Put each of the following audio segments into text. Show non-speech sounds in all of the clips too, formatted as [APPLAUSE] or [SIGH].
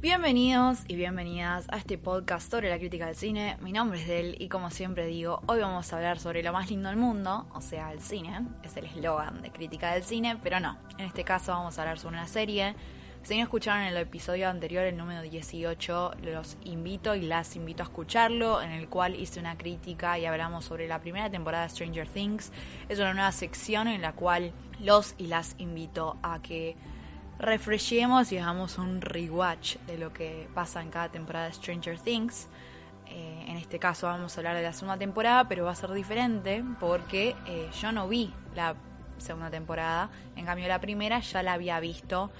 Bienvenidos y bienvenidas a este podcast sobre la crítica del cine. Mi nombre es Del y como siempre digo, hoy vamos a hablar sobre lo más lindo del mundo, o sea, el cine. Es el eslogan de crítica del cine, pero no. En este caso vamos a hablar sobre una serie. Si no escucharon el episodio anterior, el número 18, los invito y las invito a escucharlo, en el cual hice una crítica y hablamos sobre la primera temporada de Stranger Things. Es una nueva sección en la cual los y las invito a que refreshemos y hagamos un rewatch de lo que pasa en cada temporada de Stranger Things. Eh, en este caso vamos a hablar de la segunda temporada, pero va a ser diferente porque eh, yo no vi la segunda temporada. En cambio, la primera ya la había visto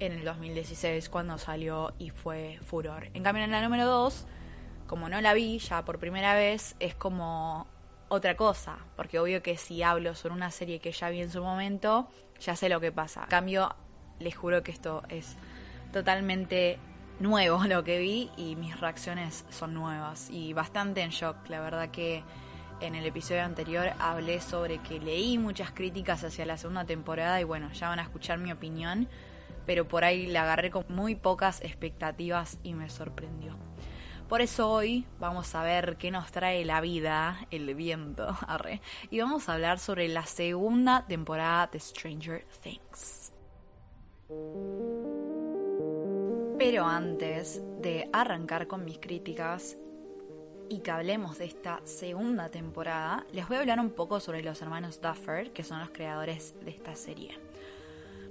en el 2016 cuando salió y fue furor. En cambio, en la número 2, como no la vi ya por primera vez, es como otra cosa. Porque obvio que si hablo sobre una serie que ya vi en su momento, ya sé lo que pasa. En cambio, les juro que esto es totalmente nuevo [LAUGHS] lo que vi y mis reacciones son nuevas y bastante en shock. La verdad que en el episodio anterior hablé sobre que leí muchas críticas hacia la segunda temporada y bueno, ya van a escuchar mi opinión, pero por ahí la agarré con muy pocas expectativas y me sorprendió. Por eso hoy vamos a ver qué nos trae la vida, el viento, [LAUGHS] arre, y vamos a hablar sobre la segunda temporada de Stranger Things. Pero antes de arrancar con mis críticas y que hablemos de esta segunda temporada, les voy a hablar un poco sobre los hermanos Duffer, que son los creadores de esta serie.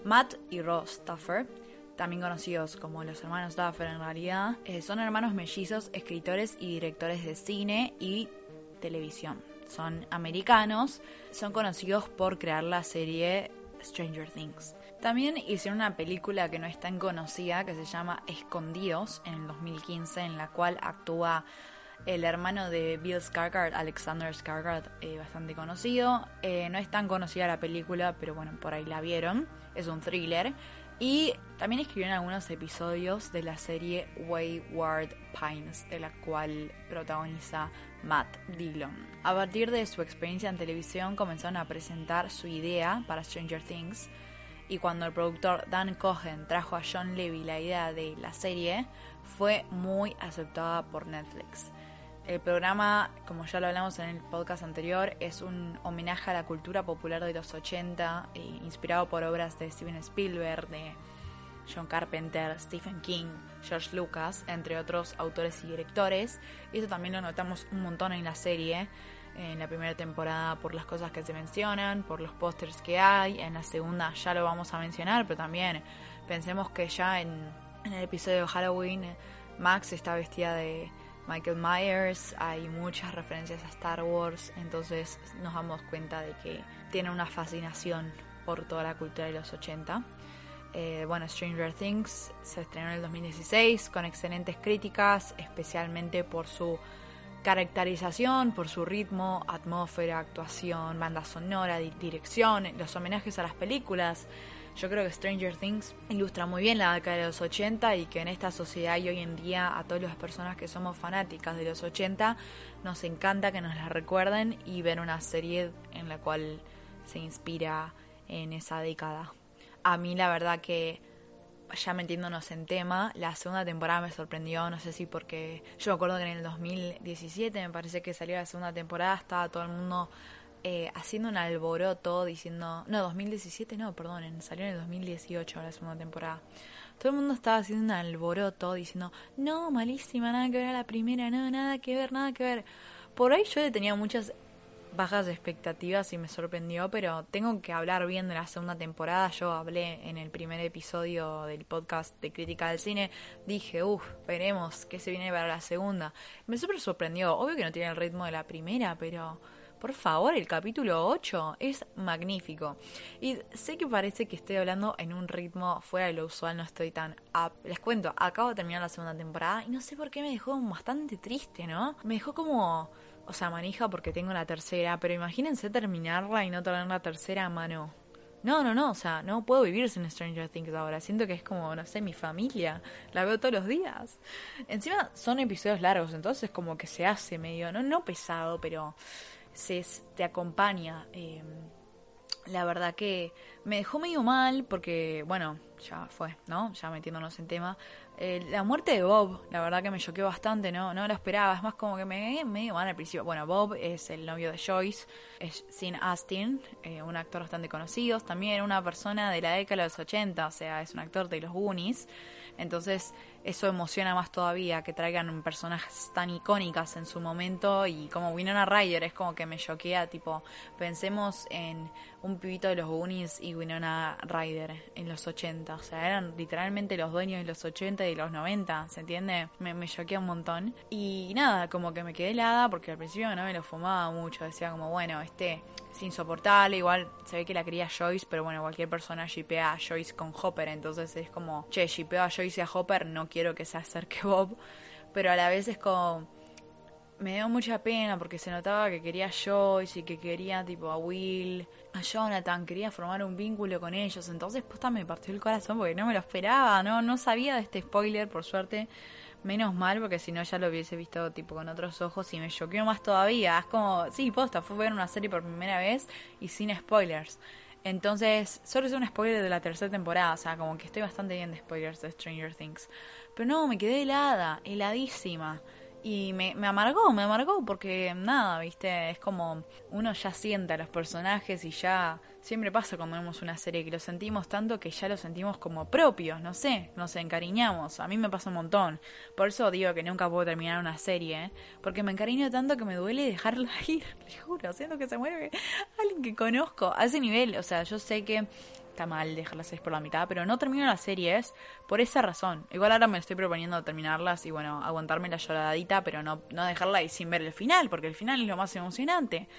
Matt y Ross Duffer, también conocidos como los hermanos Duffer en realidad, eh, son hermanos mellizos, escritores y directores de cine y televisión. Son americanos, son conocidos por crear la serie Stranger Things. También hicieron una película que no es tan conocida que se llama Escondidos en el 2015 en la cual actúa el hermano de Bill Skarsgård, Alexander Skarsgård, eh, bastante conocido. Eh, no es tan conocida la película, pero bueno, por ahí la vieron. Es un thriller. Y también escribieron algunos episodios de la serie Wayward Pines, de la cual protagoniza Matt Dillon. A partir de su experiencia en televisión comenzaron a presentar su idea para Stranger Things y cuando el productor Dan Cohen trajo a John Levy la idea de la serie, fue muy aceptada por Netflix. El programa, como ya lo hablamos en el podcast anterior, es un homenaje a la cultura popular de los 80, eh, inspirado por obras de Steven Spielberg, de John Carpenter, Stephen King, George Lucas, entre otros autores y directores. Y eso también lo notamos un montón en la serie en la primera temporada por las cosas que se mencionan, por los pósters que hay, en la segunda ya lo vamos a mencionar, pero también pensemos que ya en, el episodio de Halloween Max está vestida de Michael Myers, hay muchas referencias a Star Wars, entonces nos damos cuenta de que tiene una fascinación por toda la cultura de los 80. Eh, bueno, Stranger Things se estrenó en el 2016 con excelentes críticas, especialmente por su caracterización por su ritmo, atmósfera, actuación, banda sonora, dirección, los homenajes a las películas. Yo creo que Stranger Things ilustra muy bien la década de los 80 y que en esta sociedad y hoy en día a todas las personas que somos fanáticas de los 80 nos encanta que nos la recuerden y ver una serie en la cual se inspira en esa década. A mí la verdad que ya metiéndonos en tema, la segunda temporada me sorprendió, no sé si porque yo me acuerdo que en el 2017 me parece que salió la segunda temporada, estaba todo el mundo eh, haciendo un alboroto diciendo, no, 2017 no, perdón, salió en el 2018 la segunda temporada. Todo el mundo estaba haciendo un alboroto diciendo, no, malísima, nada que ver a la primera, no, nada que ver, nada que ver. Por ahí yo tenía muchas bajas expectativas y me sorprendió, pero tengo que hablar bien de la segunda temporada. Yo hablé en el primer episodio del podcast de Crítica del Cine, dije, uff, veremos qué se viene para la segunda. Me súper sorprendió, obvio que no tiene el ritmo de la primera, pero por favor, el capítulo 8 es magnífico. Y sé que parece que estoy hablando en un ritmo fuera de lo usual, no estoy tan up. Les cuento, acabo de terminar la segunda temporada y no sé por qué me dejó bastante triste, ¿no? Me dejó como o sea, manija porque tengo la tercera, pero imagínense terminarla y no tener la tercera a mano. No, no, no, o sea, no puedo vivir sin Stranger Things ahora. Siento que es como, no sé, mi familia. La veo todos los días. Encima son episodios largos, entonces como que se hace medio, no, no pesado, pero se te acompaña. Eh, la verdad que me dejó medio mal porque, bueno, ya fue, ¿no? Ya metiéndonos en tema. Eh, la muerte de Bob, la verdad que me choqueó bastante, ¿no? No lo esperaba, es más como que me medio mal al principio. Bueno, Bob es el novio de Joyce, es Sin Astin, eh, un actor bastante conocido, también una persona de la década de los 80, o sea, es un actor de los Goonies. Entonces, eso emociona más todavía que traigan personajes tan icónicas en su momento y como Winona Ryder es como que me choquea, tipo, pensemos en un pibito de los Goonies y Winona Ryder en los 80, o sea, eran literalmente los dueños de los 80 y de los 90, ¿se entiende? Me, choquea un montón. Y nada, como que me quedé helada porque al principio no me lo fumaba mucho, decía como, bueno, este es insoportable, igual se ve que la quería Joyce, pero bueno, cualquier persona shipea a Joyce con Hopper, entonces es como, che, shipeo a Joyce y a Hopper, no quiero que se acerque [LAUGHS] Bob, pero a la vez es como me dio mucha pena porque se notaba que quería Joyce y que quería tipo a Will, a Jonathan, quería formar un vínculo con ellos. Entonces posta me partió el corazón porque no me lo esperaba, no, no sabía de este spoiler, por suerte. Menos mal, porque si no ya lo hubiese visto tipo con otros ojos y me choqueó más todavía. Es como, sí, posta, fue ver una serie por primera vez y sin spoilers. Entonces, solo es un spoiler de la tercera temporada, o sea, como que estoy bastante bien de spoilers de Stranger Things. Pero no, me quedé helada, heladísima. Y me, me amargó, me amargó porque nada, viste, es como uno ya siente a los personajes y ya siempre pasa cuando vemos una serie que lo sentimos tanto que ya lo sentimos como propios, no sé, nos encariñamos. A mí me pasa un montón. Por eso digo que nunca puedo terminar una serie, ¿eh? porque me encariño tanto que me duele dejarla [LAUGHS] ir, le juro, siento que se muere alguien que conozco a ese nivel. O sea, yo sé que está mal dejarlas por la mitad, pero no termino las series por esa razón. Igual ahora me estoy proponiendo terminarlas y bueno, aguantarme la lloradita, pero no, no dejarla ahí sin ver el final, porque el final es lo más emocionante.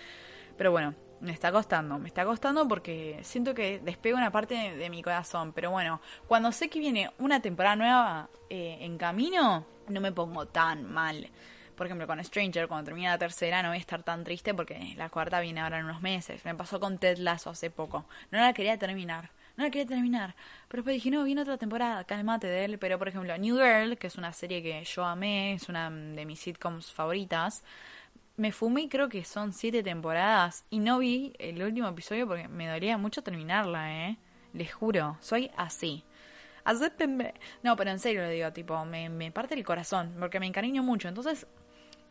Pero bueno, me está costando, me está costando porque siento que despego una parte de, mi corazón. Pero bueno, cuando sé que viene una temporada nueva eh, en camino, no me pongo tan mal por ejemplo, con Stranger, cuando termina la tercera, no voy a estar tan triste porque la cuarta viene ahora en unos meses. Me pasó con Ted Lasso hace poco. No la quería terminar. No la quería terminar. Pero después dije, no, viene otra temporada, cálmate de él. Pero, por ejemplo, New Girl, que es una serie que yo amé, es una de mis sitcoms favoritas. Me fumé, creo que son siete temporadas. Y no vi el último episodio porque me dolía mucho terminarla, ¿eh? Les juro, soy así acéptenme. No, pero en serio lo digo, tipo, me, me, parte el corazón, porque me encariño mucho. Entonces,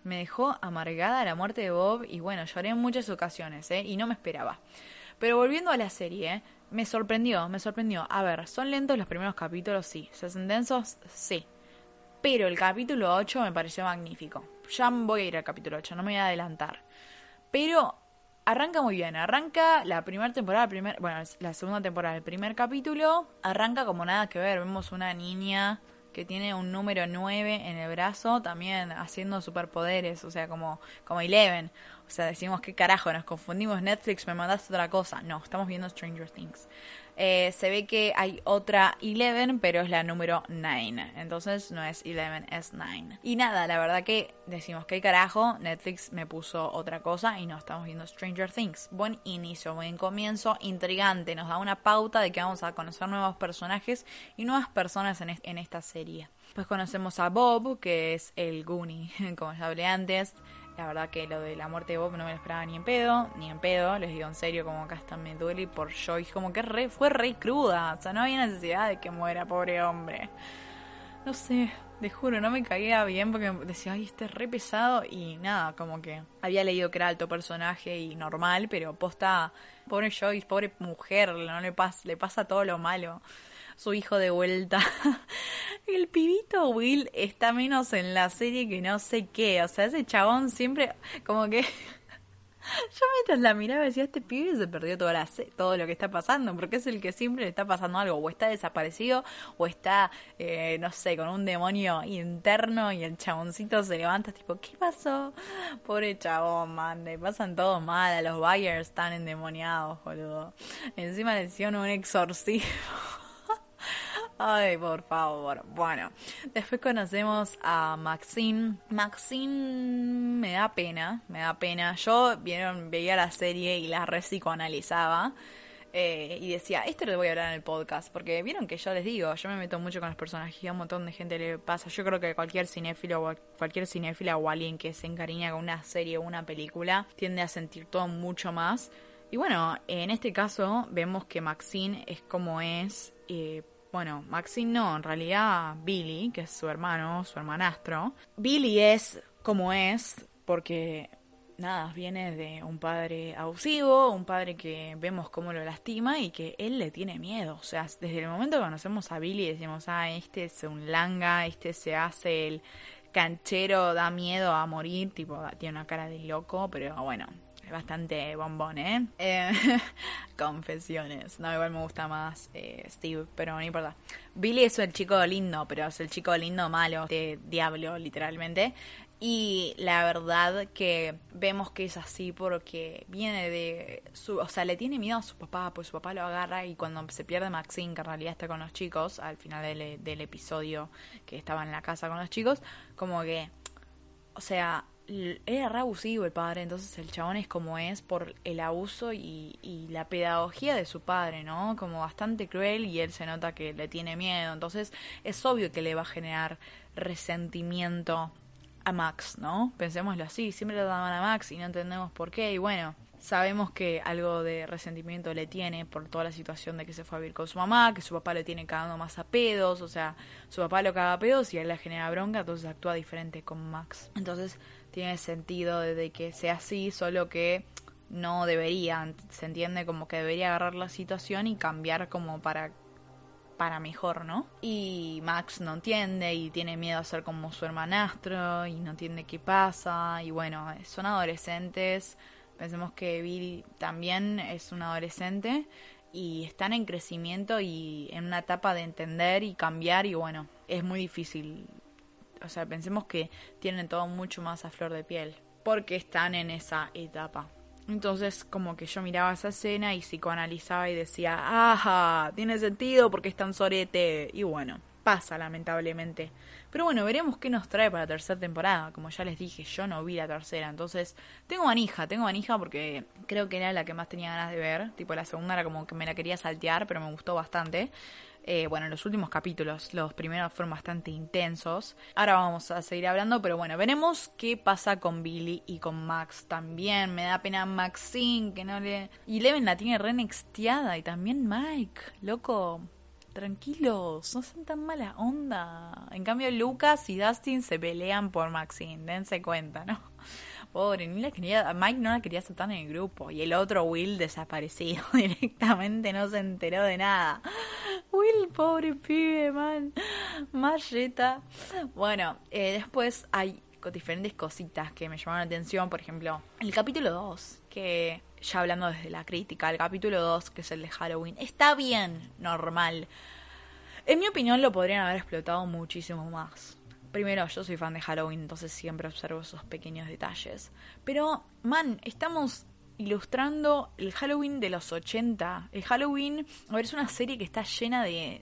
me dejó amargada la muerte de Bob y bueno, lloré en muchas ocasiones, ¿eh? Y no me esperaba. Pero volviendo a la serie, ¿eh? me sorprendió, me sorprendió. A ver, ¿son lentos los primeros capítulos? Sí. ¿Se hacen densos? Sí. Pero el capítulo 8 me pareció magnífico. Ya voy a ir al capítulo 8, no me voy a adelantar. Pero arranca muy bien. Arranca la primera temporada, primer, bueno, la segunda temporada, el primer capítulo. Arranca como nada que ver. Vemos una niña que tiene un número 9 en el brazo, también haciendo superpoderes, o sea, como, como Eleven. O sea, decimos, ¿qué carajo? Nos confundimos Netflix, me mandaste otra cosa. No, estamos viendo Stranger Things. Eh, se ve que hay otra Eleven, pero es la número 9. Entonces no es Eleven, es 9. Y nada, la verdad que decimos, ¿qué carajo? Netflix me puso otra cosa y no estamos viendo Stranger Things. Buen inicio, buen comienzo, intrigante. Nos da una pauta de que vamos a conocer nuevos personajes y nuevas personas en, en esta serie. Pues conocemos a Bob, que es el Goonie, [LAUGHS] como ya hablé antes. La verdad que lo de la muerte de Bob no me lo esperaba ni en pedo, ni en pedo, les digo en serio, como acá está me duele por Joyce, como que re, fue re cruda, o sea, no había necesidad de que muera, pobre hombre. No sé, te juro, no me caía bien porque decía, ay, este es re pesado y nada, como que había leído que era alto personaje y normal, pero posta, pobre Joyce, pobre mujer, no le pasa, le pasa todo lo malo su hijo de vuelta. [LAUGHS] el pibito Will está menos en la serie que no sé qué. O sea, ese chabón siempre como que... [LAUGHS] Yo mientras la miraba decía, este pibe se perdió toda la todo lo que está pasando, porque es el que siempre le está pasando algo, o está desaparecido, o está, eh, no sé, con un demonio interno y el chaboncito se levanta, tipo, ¿qué pasó? Pobre chabón, man, le pasan todo mal, a los buyers están endemoniados, boludo. Encima le hicieron un exorcismo. [LAUGHS] Ay, por favor. Bueno, después conocemos a Maxine. Maxine me da pena, me da pena. Yo vieron, veía la serie y la repsicoanalizaba. Eh, y decía, esto lo voy a hablar en el podcast, porque vieron que yo les digo, yo me meto mucho con los personajes y a un montón de gente le pasa. Yo creo que cualquier cinéfilo o cualquier cinéfila o alguien que se encariña con una serie o una película tiende a sentir todo mucho más Y bueno, en este caso vemos que Maxine es como es. Eh, bueno, Maxine no, en realidad Billy, que es su hermano, su hermanastro. Billy es como es porque nada, viene de un padre abusivo, un padre que vemos cómo lo lastima y que él le tiene miedo. O sea, desde el momento que conocemos a Billy decimos, ah, este es un langa, este se hace el canchero, da miedo a morir, tipo, tiene una cara de loco, pero bueno, bastante bombón, ¿eh? eh [LAUGHS] confesiones. No, igual me gusta más eh, Steve, pero no importa. Billy es el chico lindo, pero es el chico lindo malo, de diablo, literalmente. Y la verdad que vemos que es así porque viene de su, o sea, le tiene miedo a su papá, pues su papá lo agarra y cuando se pierde Maxine, que en realidad está con los chicos, al final del, del episodio que estaba en la casa con los chicos, como que, o sea, era re abusivo el padre, entonces el chabón es como es por el abuso y, y, la pedagogía de su padre, ¿no? Como bastante cruel y él se nota que le tiene miedo, entonces es obvio que le va a generar resentimiento a Max, ¿no? Pensémoslo así, siempre le daban a Max y no entendemos por qué. Y bueno, sabemos que algo de resentimiento le tiene por toda la situación de que se fue a vivir con su mamá, que su papá le tiene cagando más a pedos, o sea, su papá lo caga a pedos y él le genera bronca, entonces actúa diferente con Max. Entonces tiene sentido de que sea así, solo que no debería, se entiende como que debería agarrar la situación y cambiar como para para mejor, ¿no? Y Max no entiende y tiene miedo a ser como su hermanastro y no entiende qué pasa y bueno, son adolescentes. Pensemos que Billy también es un adolescente y están en crecimiento y en una etapa de entender y cambiar y bueno, es muy difícil. O sea, pensemos que tienen todo mucho más a flor de piel porque están en esa etapa. Entonces como que yo miraba esa escena y psicoanalizaba y decía, ajá, tiene sentido porque es tan sorete. Y bueno, pasa lamentablemente. Pero bueno, veremos qué nos trae para la tercera temporada. Como ya les dije, yo no vi la tercera. Entonces, tengo manija, tengo manija porque creo que era la que más tenía ganas de ver. Tipo, la segunda era como que me la quería saltear, pero me gustó bastante. Eh, bueno, los últimos capítulos, los primeros fueron bastante intensos. Ahora vamos a seguir hablando, pero bueno, veremos qué pasa con Billy y con Max también. Me da pena Maxine, que no le... Y Leven la tiene re nexteada y también Mike, loco. Tranquilos, no son tan mala onda. En cambio, Lucas y Dustin se pelean por Maxine, dense cuenta, ¿no? [LAUGHS] Pobre, ni la quería, Mike no la quería aceptar en el grupo. Y el otro Will desaparecido [LAUGHS] directamente, no se enteró de nada. Will, pobre pibe, man. Malleta. Bueno, eh, después hay diferentes cositas que me llamaron la atención. Por ejemplo, el capítulo 2, que ya hablando desde la crítica, el capítulo 2, que es el de Halloween, está bien, normal. En mi opinión lo podrían haber explotado muchísimo más. Primero, yo soy fan de Halloween, entonces siempre observo esos pequeños detalles. Pero, man, estamos ilustrando el Halloween de los 80. El Halloween, a ver, es una serie que está llena de,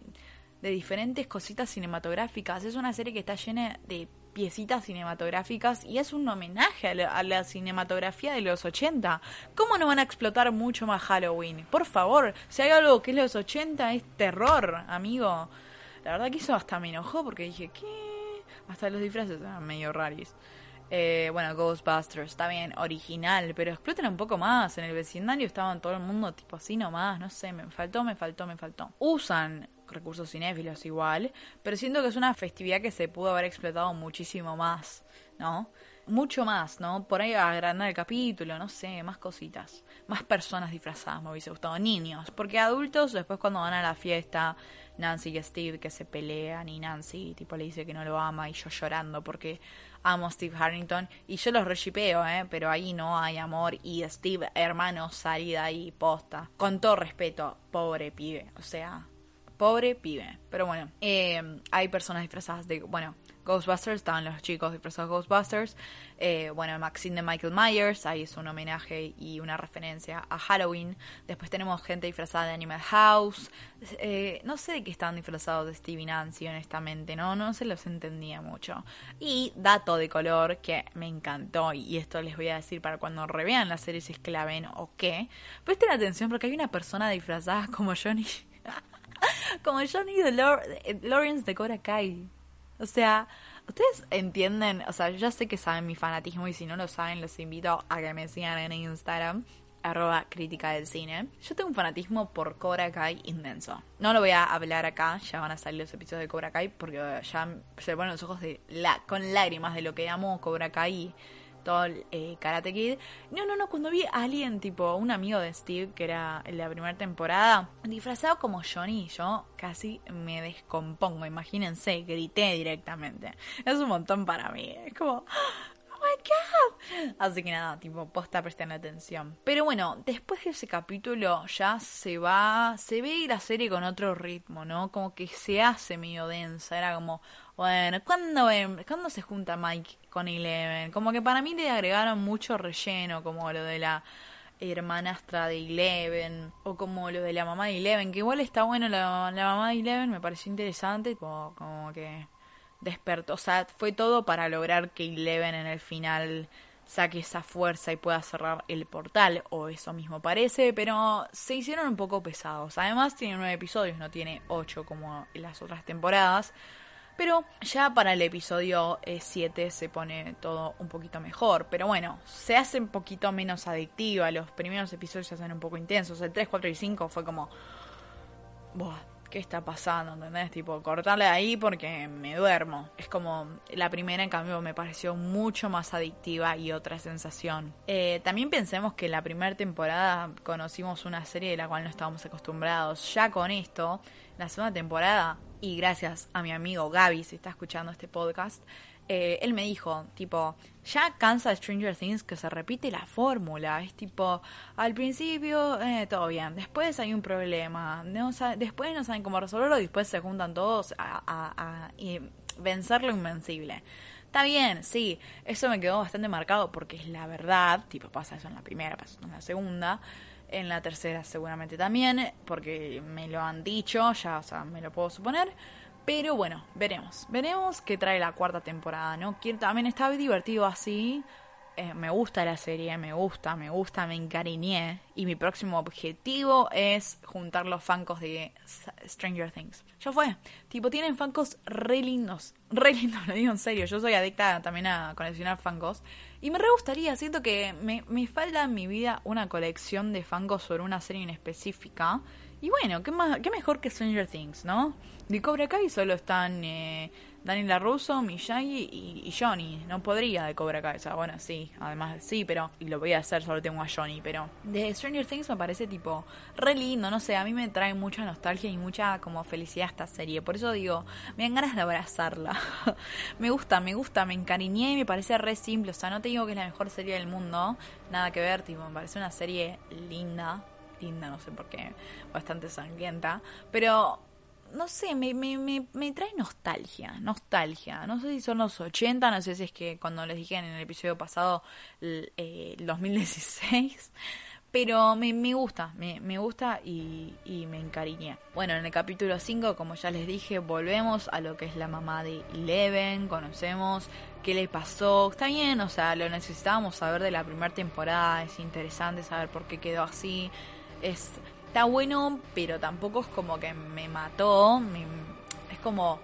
de diferentes cositas cinematográficas. Es una serie que está llena de piecitas cinematográficas y es un homenaje a la, cinematografía de los 80. ¿Cómo no van a explotar mucho más Halloween? Por favor, si hay algo que es los 80 es terror, amigo. La verdad que eso hasta me enojó porque dije, ¿qué? Hasta los disfraces eran medio raris. Eh, bueno, Ghostbusters, está bien, original, pero exploten un poco más. En el vecindario estaban todo el mundo tipo así nomás, no sé, me faltó, me faltó, me faltó. Usan recursos cinéfilos igual, pero siento que es una festividad que se pudo haber explotado muchísimo más, ¿no? Mucho más, ¿no? Por ahí agrandar el capítulo, no sé, más cositas. Más personas disfrazadas me hubiese gustado, niños, porque adultos después cuando van a la fiesta Nancy y Steve que se pelean y Nancy tipo le dice que no lo ama y yo llorando porque amo a Steve Harrington y yo los reshipeo, ¿eh? pero ahí no hay amor y Steve, hermano, salida ahí, posta. Con todo respeto, pobre pibe, o sea, pobre pibe. Pero bueno, eh, hay personas disfrazadas de, bueno, Ghostbusters, estaban los chicos disfrazados de Ghostbusters. Eh, bueno, Maxine de Michael Myers, ahí es un homenaje y una referencia a Halloween. Después tenemos gente disfrazada de Animal House. Eh, no sé de qué estaban disfrazados de Stevie Nancy, honestamente, ¿no? No se los entendía mucho. Y dato de color que me encantó, y esto les voy a decir para cuando revean la serie si es claven o qué. Presten atención porque hay una persona disfrazada como Johnny. [LAUGHS] como Johnny de Lawrence de Cora Kai. O sea, ustedes entienden, o sea, ya sé que saben mi fanatismo y si no lo saben, los invito a que me sigan en Instagram, arroba crítica del cine. Yo tengo un fanatismo por Cobra Kai inmenso. No lo voy a hablar acá, ya van a salir los episodios de Cobra Kai porque ya se ponen los ojos de la, con lágrimas de lo que amo Cobra Kai todo el eh, Karate Kid. No, no, no, cuando vi a alguien, tipo un amigo de Steve, que era en la primera temporada, disfrazado como Johnny, yo casi me descompongo, imagínense, grité directamente. Es un montón para mí, es como... ¡Oh my god! Así que nada, tipo, posta, presten atención. Pero bueno, después de ese capítulo ya se va, se ve la serie con otro ritmo, ¿no? Como que se hace medio densa, era como, bueno, ¿cuándo, ¿cuándo se junta Mike con Eleven? Como que para mí le agregaron mucho relleno, como lo de la hermanastra de Eleven, o como lo de la mamá de Eleven, que igual está bueno la, mamá de Eleven, me pareció interesante, como, que despertó, o sea, fue todo para lograr que Eleven en el final saque esa fuerza y pueda cerrar el portal, o eso mismo parece, pero se hicieron un poco pesados. Además tiene nueve episodios, no tiene ocho como las otras temporadas. Pero ya para el episodio 7 eh, se pone todo un poquito mejor. Pero bueno, se hace un poquito menos adictiva. Los primeros episodios se hacen un poco intensos. El 3, 4 y 5 fue como... Buah, ¿qué está pasando? ¿Entendés? Tipo, cortarle ahí porque me duermo. Es como la primera, en cambio, me pareció mucho más adictiva y otra sensación. Eh, también pensemos que la primera temporada conocimos una serie de la cual no estábamos acostumbrados. Ya con esto, la segunda temporada y gracias a mi amigo Gaby, si está escuchando este podcast, eh, él me dijo, tipo, ya cansa Stranger Things que se repite la fórmula. Es tipo, al principio eh, todo bien, después hay un problema, no después no saben cómo resolverlo y después se juntan todos a, a, vencer lo invencible. Está bien, sí, eso me quedó bastante marcado porque es la verdad, tipo, pasa eso en la primera, pasa eso en la segunda en la tercera seguramente también, porque me lo han dicho, ya, o sea, me lo puedo suponer. Pero bueno, veremos. Veremos qué trae la cuarta temporada, ¿no? También está divertido así. Eh, me gusta la serie, me gusta, me gusta, me encariñé. Y mi próximo objetivo es juntar los fancos de Stranger Things. Ya fue. Tipo, tienen fancos re lindos. Re lindos, [LAUGHS] lo digo en serio. Yo soy adicta también a coleccionar fancos. Y me re gustaría, siento que me, me falta en mi vida una colección de fancos sobre una serie en específica. Y bueno, ¿qué, más, qué mejor que Stranger Things, ¿no? De Cobra Kai solo están eh, Daniela Russo, Miyagi y, Johnny. No podría de Cobra Kai. O sea, bueno, sí, además sí, pero. Y lo voy a hacer, solo tengo a Johnny. Pero de Stranger Things me parece tipo re lindo, no sé. A mí me trae mucha nostalgia y mucha como felicidad esta serie. Por eso digo, me dan ganas de abrazarla. [LAUGHS] me gusta, me gusta, me encariñé y me parece re simple. O sea, no te digo que es la mejor serie del mundo. Nada que ver, tipo, me parece una serie linda. Linda, no sé por qué. Bastante sangrienta. Pero no sé, me, me, me, trae nostalgia, nostalgia. No sé si son los 80, no sé si es que cuando les dije en el episodio pasado, el, 2016, eh, pero me, me gusta, me, me gusta y, y, me encariñé. Bueno, en el capítulo 5, como ya les dije, volvemos a lo que es la mamá de Eleven, conocemos qué le pasó, está bien, o sea, lo necesitábamos saber de la primera temporada, es interesante saber por qué quedó así, es está bueno, pero tampoco es como que me mató. es como,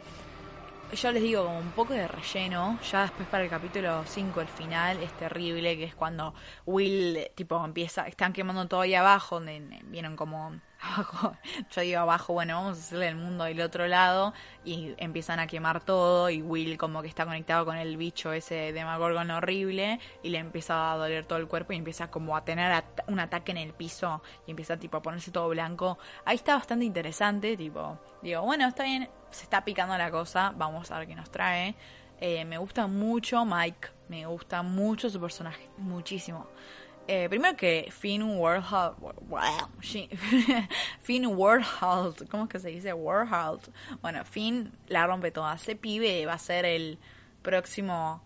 yo les digo, como un poco de relleno. Ya después para el capítulo 5, el final es terrible, que es cuando Will, tipo, empieza, están quemando todo ahí abajo, donde vieron como [LAUGHS] yo digo abajo, bueno, vamos a hacerle el mundo del otro lado y empiezan a quemar todo y Will como que está conectado con el bicho ese Demagorgon horrible y le empieza a doler todo el cuerpo y empieza como a tener un ataque en el piso y empieza tipo a ponerse todo blanco. Ahí está bastante interesante, tipo, digo, bueno, está bien, se está picando la cosa, vamos a ver qué nos trae. Eh, me gusta mucho Mike, me gusta mucho su personaje, muchísimo. Eh, primero que Finn Warhol, [LAUGHS] Finn Warhol, ¿cómo es que se dice? Warhol. Bueno, Finn la rompe toda. Ese pibe va a ser el próximo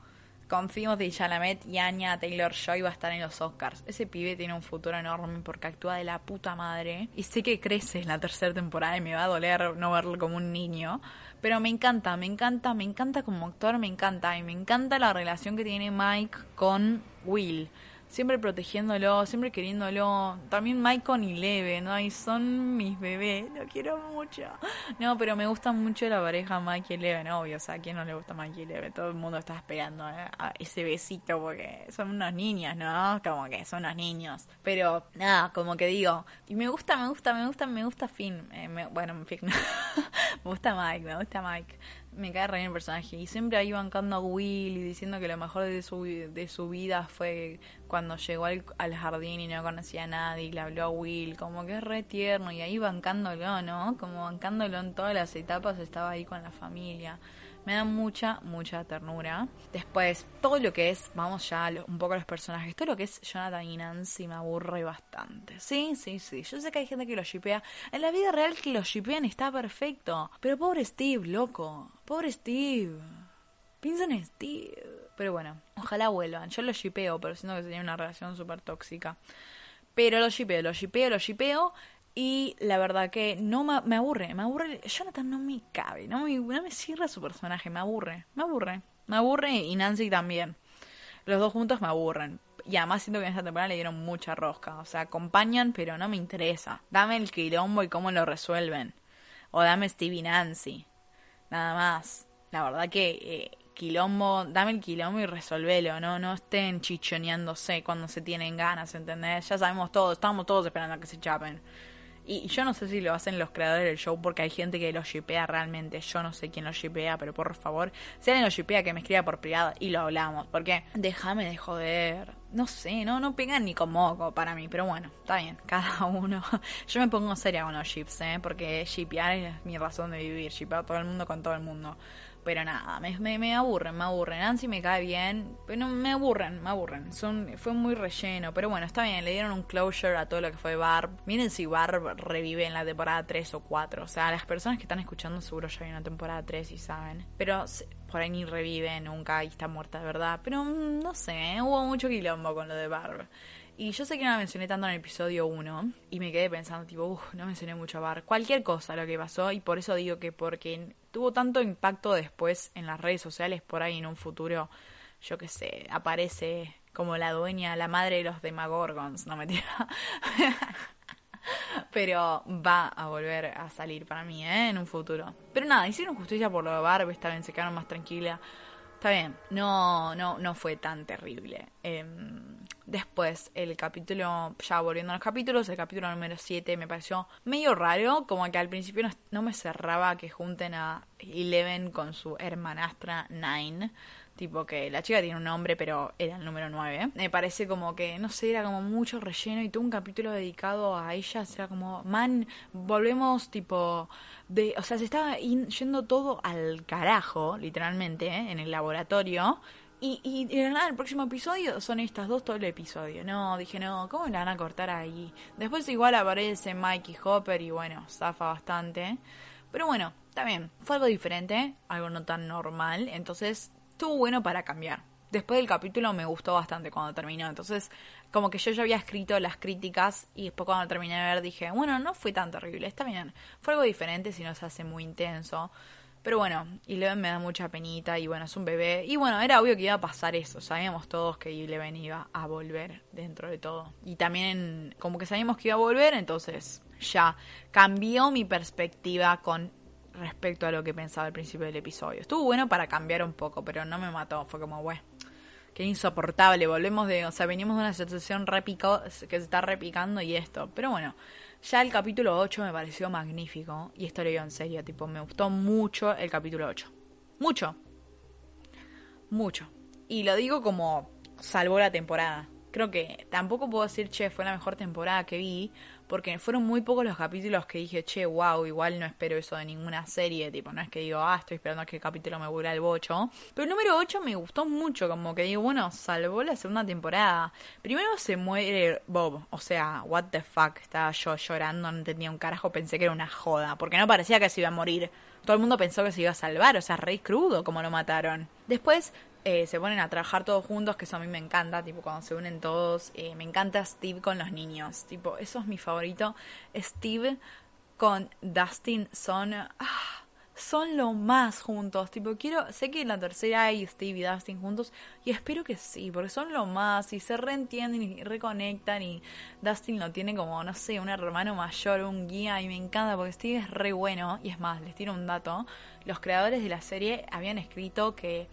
con de Chalamet y Anya Taylor Joy va a estar en los Oscars. Ese pibe tiene un futuro enorme porque actúa de la puta madre. Y sé que crece en la tercera temporada y me va a doler no verlo como un niño. Pero me encanta, me encanta, me encanta como actor, me encanta. Y me encanta la relación que tiene Mike con Will siempre protegiéndolo, siempre queriéndolo. También Mike y Leve, ¿no? Y son mis bebés, lo quiero mucho. No, pero me gusta mucho la pareja Mike y Leve, ¿no? Obvio, o sea, ¿a quién no le gusta Mike y Leve? Todo el mundo está esperando ¿eh? a ese besito porque son unos niños, ¿no? Como que son unos niños. Pero, nada, como que digo, y me gusta, me gusta, me gusta, me gusta Finn. Eh, bueno, en [LAUGHS] me gusta Mike, me gusta Mike me cae re bien el personaje. Y siempre ahí bancando a Will y diciendo que lo mejor de su, de su vida fue cuando llegó al, al, jardín y no conocía a nadie y le habló a Will. Como que es re tierno y ahí bancándolo, ¿no? Como bancándolo en todas las etapas, estaba ahí con la familia me da mucha, mucha ternura. Después, todo lo que es, vamos ya un poco a los personajes, todo lo que es Jonathan y Nancy me aburre bastante. Sí, sí, sí. Yo sé que hay gente que lo shipea. En la vida real que lo shipean está perfecto. Pero pobre Steve, loco. Pobre Steve. Piensa en Steve. Pero bueno, ojalá vuelvan. Yo lo shipeo, pero siento que sería una relación súper tóxica. Pero lo shipeo, lo shipeo, lo shipeo. Y la verdad que no me, aburre, me aburre. Jonathan no me cabe, no me, no me cierra su personaje, me aburre, me aburre. Me aburre y Nancy también. Los dos juntos me aburren. Y además siento que en esta temporada le dieron mucha rosca. O sea, acompañan, pero no me interesa. Dame el quilombo y cómo lo resuelven. O dame Stevie Nancy. Nada más. La verdad que eh, quilombo, dame el quilombo y resolvelo, ¿no? No estén chichoneándose cuando se tienen ganas, ¿entendés? Ya sabemos todos, estamos todos esperando a que se chapen. Y yo no sé si lo hacen los creadores del show porque hay gente que lo shipea realmente. Yo no sé quién lo shipea, pero por favor, si alguien lo shipea que me escriba por privado y lo hablamos. Porque déjame de joder. No sé, no, no pegan ni con moco para mí, pero bueno, está bien, [LAUGHS] cada uno. Yo me pongo seria con los ships, ¿eh? Porque shipear es mi razón de vivir, shipear todo el mundo con todo el mundo. Pero nada, me, me, me, aburren, me aburren. Nancy me cae bien, pero me aburren, me aburren. Son, fue muy relleno, pero bueno, está bien. Le dieron un closure a todo lo que fue Barb. Miren si Barb revive en la temporada 3 o 4. O sea, las personas que están escuchando seguro ya hay una temporada 3 y saben. Pero por ahí ni revive nunca y está muerta de verdad. Pero mm, no sé, hubo mucho quilombo con lo de Barb. Y yo sé que no la mencioné tanto en el episodio 1 y me quedé pensando, tipo, uff, no mencioné mucho a Bar. Cualquier cosa lo que pasó y por eso digo que porque tuvo tanto impacto después en las redes sociales, por ahí en un futuro, yo qué sé, aparece como la dueña, la madre de los Demagorgons, no me tira. [LAUGHS] [LAUGHS] Pero va a volver a salir para mí, ¿eh? En un futuro. Pero nada, hicieron justicia por lo de Barb, esta vez se quedaron más tranquila. Está bien, no, no, no fue tan terrible. Eh, Después, el capítulo, ya volviendo a los capítulos, el capítulo número 7 me pareció medio raro, como que al principio no, me cerraba que junten a Eleven con su hermanastra Nine. Tipo que la chica tiene un nombre, pero era el número 9. Me parece como que, no sé, era como mucho relleno y todo un capítulo dedicado a ella. Era como, man, volvemos tipo de... O sea, se estaba yendo todo al carajo, literalmente, ¿eh? en el laboratorio. Y, y, nada, el próximo episodio son estas dos todo el episodio. No, dije, no, ¿cómo la van a cortar ahí? Después igual aparece Mikey Hopper y bueno, zafa bastante. Pero bueno, también, fue algo diferente, algo no tan normal. Entonces, estuvo bueno para cambiar. Después del capítulo me gustó bastante cuando terminó. Entonces, como que yo ya había escrito las críticas y después cuando terminé de ver dije, bueno, no fue tan terrible, está bien. Fue algo diferente si no se hace muy intenso. Pero bueno, Eleven me da mucha penita y bueno, es un bebé. Y bueno, era obvio que iba a pasar eso. Sabíamos todos que Eleven iba a volver dentro de todo. Y también como que sabíamos que iba a volver, entonces ya cambió mi perspectiva con respecto a lo que pensaba al principio del episodio. Estuvo bueno para cambiar un poco, pero no me mató. Fue como, bueno, qué insoportable. Volvemos de, o sea, venimos de una situación repico, que se está repicando y esto. Pero bueno, ya el capítulo 8 me pareció magnífico. Y esto lo digo en serio, tipo, me gustó mucho el capítulo 8. Mucho. Mucho. Y lo digo como salvó la temporada. Creo que tampoco puedo decir, che, fue la mejor temporada que vi, porque fueron muy pocos los capítulos que dije, che, wow, igual no espero eso de ninguna serie, tipo, no es que digo, ah, estoy esperando a que el capítulo me vuelva el bocho. Pero el número 8 me gustó mucho, como que digo, bueno, salvó la segunda temporada. Primero se muere Bob, o sea, what the fuck, estaba yo llorando, no entendía un carajo, pensé que era una joda, porque no parecía que se iba a morir. Todo el mundo pensó que se iba a salvar, o sea, rey crudo como lo mataron. Después eh, se ponen a trabajar todos juntos, que eso a mí me encanta, tipo cuando se unen todos, eh, me encanta Steve con los niños, tipo, eso es mi favorito, Steve con Dustin son, ah, son lo más juntos. Tipo, quiero, sé que en la tercera hay Steve y Dustin juntos y espero que sí, porque son lo más y se reentienden y reconectan y Dustin lo tiene como, no sé, un hermano mayor, un guía y me encanta porque Steve es re bueno y es más, les tiro un dato. Los creadores de la serie habían escrito que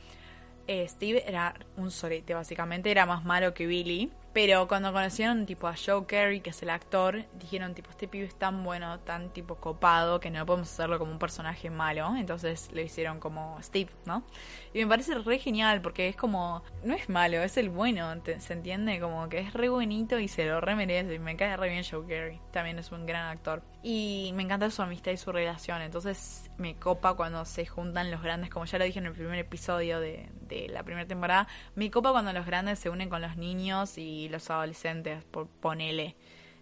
eh, Steve era un sorete, básicamente, era más malo que Billy. Pero cuando conocieron tipo a Joe Carey, que es el actor, dijeron tipo, este pibe es tan bueno, tan tipo copado, que no podemos hacerlo como un personaje malo. Entonces lo hicieron como Steve, ¿no? Y me parece re genial, porque es como, no es malo, es el bueno, ¿se entiende? Como que es re bonito y se lo re merece. Me cae re bien Joe Carey, también es un gran actor. Y me encanta su amistad y su relación, entonces me copa cuando se juntan los grandes, como ya lo dije en el primer episodio de, de la primera temporada, me copa cuando los grandes se unen con los niños y los adolescentes, por ponele.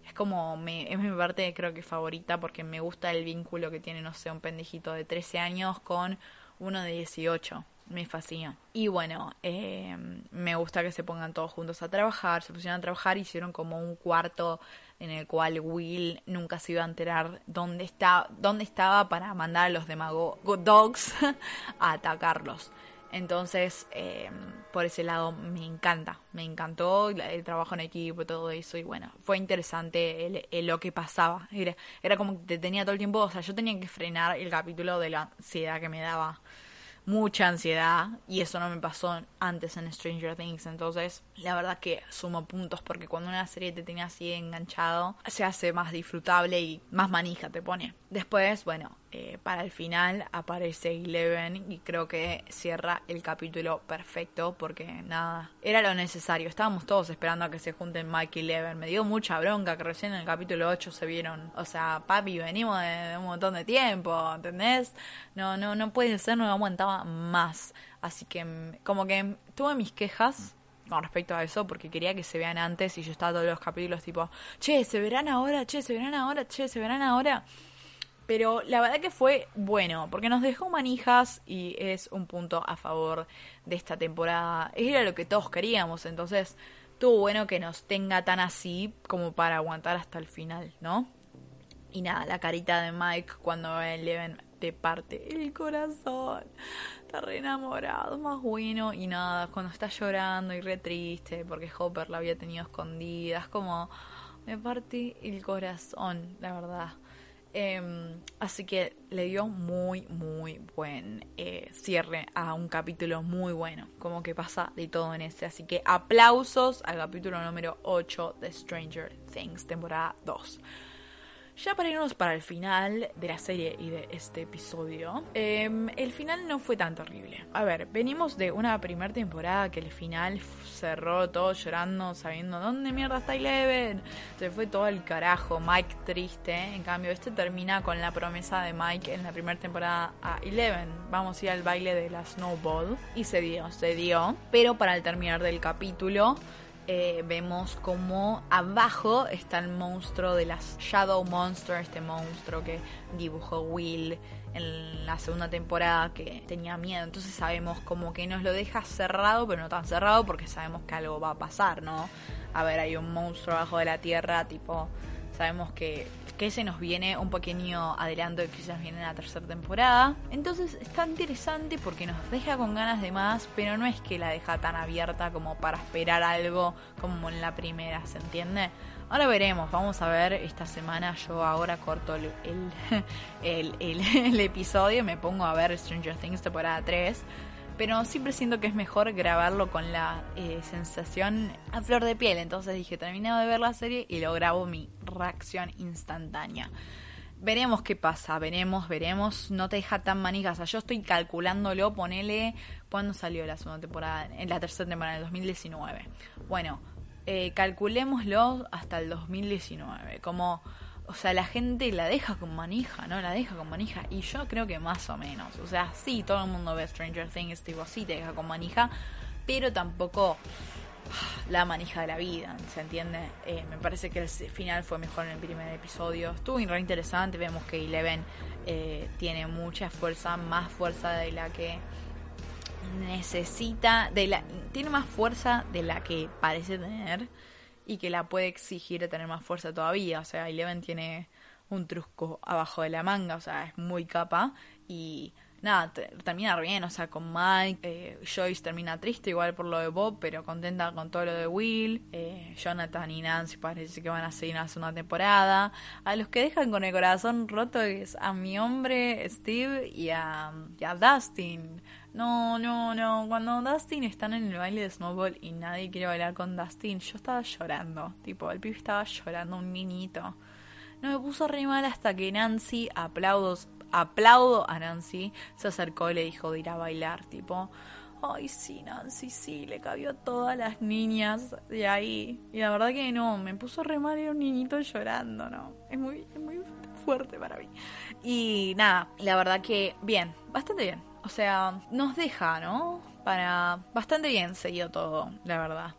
Es como, me, es mi parte creo que favorita porque me gusta el vínculo que tiene, no sé, un pendejito de 13 años con uno de 18. Me fascina. Y bueno, eh, me gusta que se pongan todos juntos a trabajar. Se pusieron a trabajar, hicieron como un cuarto en el cual Will nunca se iba a enterar dónde, está, dónde estaba para mandar a los Demago Dogs [LAUGHS] a atacarlos. Entonces, eh, por ese lado me encanta, me encantó el trabajo en equipo todo eso. Y bueno, fue interesante lo que pasaba. Era, era como que te tenía todo el tiempo, o sea, yo tenía que frenar el capítulo de la ansiedad que me daba mucha ansiedad y eso no me pasó antes en Stranger Things. Entonces, la verdad que sumo puntos porque cuando una serie te tiene así enganchado, se hace más disfrutable y más manija te pone. Después, bueno, eh, para el final aparece Eleven y creo que cierra el capítulo perfecto porque nada, era lo necesario. Estábamos todos esperando a que se junten Mike y Eleven. Me dio mucha bronca que recién en el capítulo 8 se vieron. O sea, papi, venimos de, un montón de tiempo, ¿entendés? No, no, no puede ser, no aguantaba más. Así que como que tuve mis quejas con respecto a eso porque quería que se vean antes y yo estaba todos los capítulos tipo, che, se verán ahora, che, se verán ahora, che, se verán ahora. Pero la verdad que fue bueno, porque nos dejó manijas y es un punto a favor de esta temporada. Era lo que todos queríamos, entonces estuvo bueno que nos tenga tan así como para aguantar hasta el final, ¿no? Y nada, la carita de Mike cuando Eleven te parte el corazón. Está re enamorado, más bueno. Y nada, cuando está llorando y re triste porque Hopper la había tenido escondida. Es como, me parte el corazón, la verdad. Em, así que le dio muy, muy buen eh, cierre a un capítulo muy bueno. Como que pasa de todo en ese. Así que aplausos al capítulo número 8 de Stranger Things, temporada 2. Ya para irnos para el final de la serie y de este episodio, em, el final no fue tan terrible. A ver, venimos de una primera temporada que el final cerró todo llorando, sabiendo dónde mierda está Eleven. Se fue todo el carajo, Mike triste. En cambio, este termina con la promesa de Mike en la primera temporada a Eleven. Vamos a ir al baile de la Snowball. Y se dio, se dio. Pero para el terminar del capítulo eh, vemos como abajo está el monstruo de las Shadow Monster, este monstruo que dibujó Will en la segunda temporada que tenía miedo. Entonces sabemos como que nos lo deja cerrado, pero no tan cerrado porque sabemos que algo va a pasar, ¿no? A ver, hay un monstruo abajo de la tierra, tipo, sabemos que que se nos viene un pequeño adelanto de que nos viene la tercera temporada. Entonces está interesante porque nos deja con ganas de más, pero no es que la deja tan abierta como para esperar algo como en la primera, ¿se entiende? Ahora veremos, vamos a ver esta semana. Yo ahora corto el, el, [LAUGHS] el, el episodio, me pongo a ver Stranger Things temporada 3 pero siempre siento que es mejor grabarlo con la eh, sensación a flor de piel. Entonces dije, terminado de ver la serie y lo grabo mi reacción instantánea. Veremos qué pasa, veremos, veremos. No te deja tan manijas. O sea, yo estoy calculándolo, ponele cuándo salió la segunda temporada, en la tercera temporada, en el 2019. Bueno, eh, calculémoslo hasta el 2019. Como o sea, la gente la deja con manija, ¿no? La deja con manija. Y yo creo que más o menos. O sea, sí, todo el mundo ve Stranger Things, tipo, sí te deja con manija, pero tampoco la manija de la vida, ¿se entiende? Eh, me parece que el final fue mejor en el primer episodio. Estuvo re interesante, vemos que Eleven eh, tiene mucha fuerza, más fuerza de la que necesita, de la, tiene más fuerza de la que parece tener y que la puede exigir tener más fuerza todavía. O sea, Eleven tiene un trusco abajo de la manga, o sea, es muy capa y nada, termina bien, o sea, con Mike, eh, Joyce termina triste igual por lo de Bob, pero contenta con todo lo de Will, eh, Jonathan y Nancy parece que van a seguir una segunda temporada, a los que dejan con el corazón roto es a mi hombre Steve y a, y a Dustin. No, no, no, cuando Dustin están en el baile de Snowball y nadie quiere bailar con Dustin, yo estaba llorando, tipo, el pibe estaba llorando, un niñito. No me puso re mal hasta que Nancy, aplaudos, aplaudo a Nancy, se acercó y le dijo de ir a bailar, tipo, ay sí, Nancy, sí, le cabió a todas las niñas de ahí. Y la verdad que no, me puso re mal, era un niñito llorando, ¿no? Es muy, es muy fuerte para mí. Y nada, la verdad que bien, bastante bien. O sea, nos deja, ¿no? Para bastante bien seguido todo, la verdad.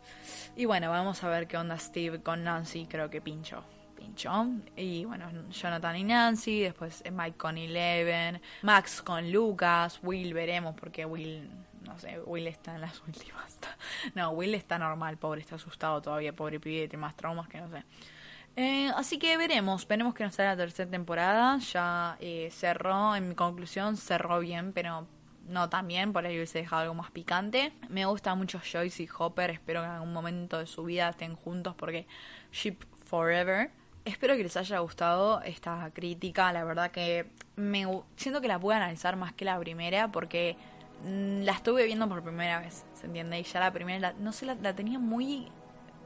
Y bueno, vamos a ver qué onda Steve con Nancy, creo que pincho. Y bueno, Jonathan y Nancy, después Mike con Eleven, Max con Lucas, Will veremos porque Will, no sé, Will está en las [LAUGHS] últimas. No, Will está normal, pobre, está asustado todavía, pobre pibe, tiene más traumas que no sé. Eh, así que veremos, veremos que nos sale la tercera temporada. Ya eh, cerró, en mi conclusión, cerró bien, pero no tan bien, por ahí hubiese dejado algo más picante. Me gusta mucho Joyce y Hopper, espero que en algún momento de su vida estén juntos porque Ship Forever. Espero que les haya gustado esta crítica. La verdad que me siento que la pude analizar más que la primera porque mm, la estuve viendo por primera vez, ¿se entiende? Y ya la primera, no sé, la tenía muy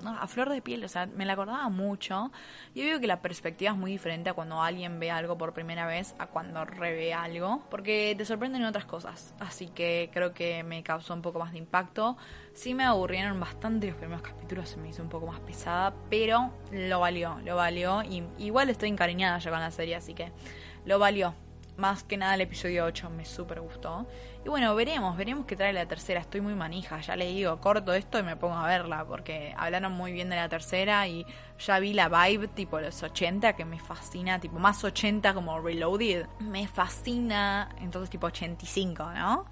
a flor de piel, o sea, me la acordaba mucho. Y veo que la perspectiva es muy diferente a cuando alguien ve algo por primera vez a cuando revé algo, porque te sorprenden otras cosas. Así que creo que me causó un poco más de impacto. Sí me aburrieron bastante los primeros capítulos, se me hizo un poco más pesada, pero lo valió, lo valió. Y igual estoy encariñada ya con la serie, así que lo valió. Más que nada el episodio 8 me súper gustó. Y bueno, veremos, veremos qué trae la tercera. Estoy muy manija, ya le digo, corto esto y me pongo a verla, porque hablaron muy bien de la tercera y ya vi la vibe tipo los 80, que me fascina, tipo más 80 como Reloaded. Me fascina, entonces tipo 85, ¿no?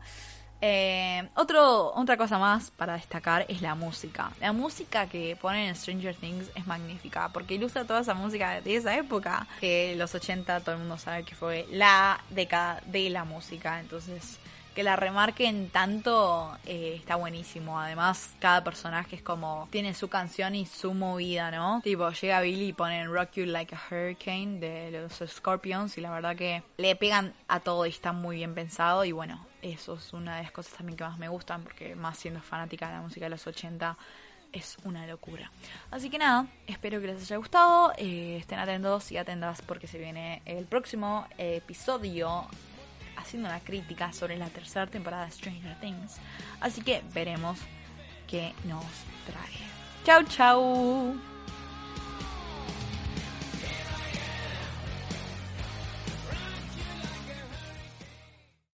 Eh, otro, otra cosa más para destacar es la música. La música que ponen en Stranger Things es magnífica porque ilustra toda esa música de esa época. Que los 80 todo el mundo sabe que fue la década de la música. Entonces, que la remarquen tanto eh, está buenísimo. Además, cada personaje es como tiene su canción y su movida, ¿no? Tipo, llega Billy y ponen Rock You Like a Hurricane de los Scorpions y la verdad que le pegan a todo y está muy bien pensado y bueno, eso es una de las cosas también que más me gustan, porque más siendo fanática de la música de los 80 es una locura. Así que nada, espero que les haya gustado. Eh, estén atentos y atentas porque se viene el próximo episodio haciendo una crítica sobre la tercera temporada de Stranger Things. Así que veremos qué nos trae. Chau, chau.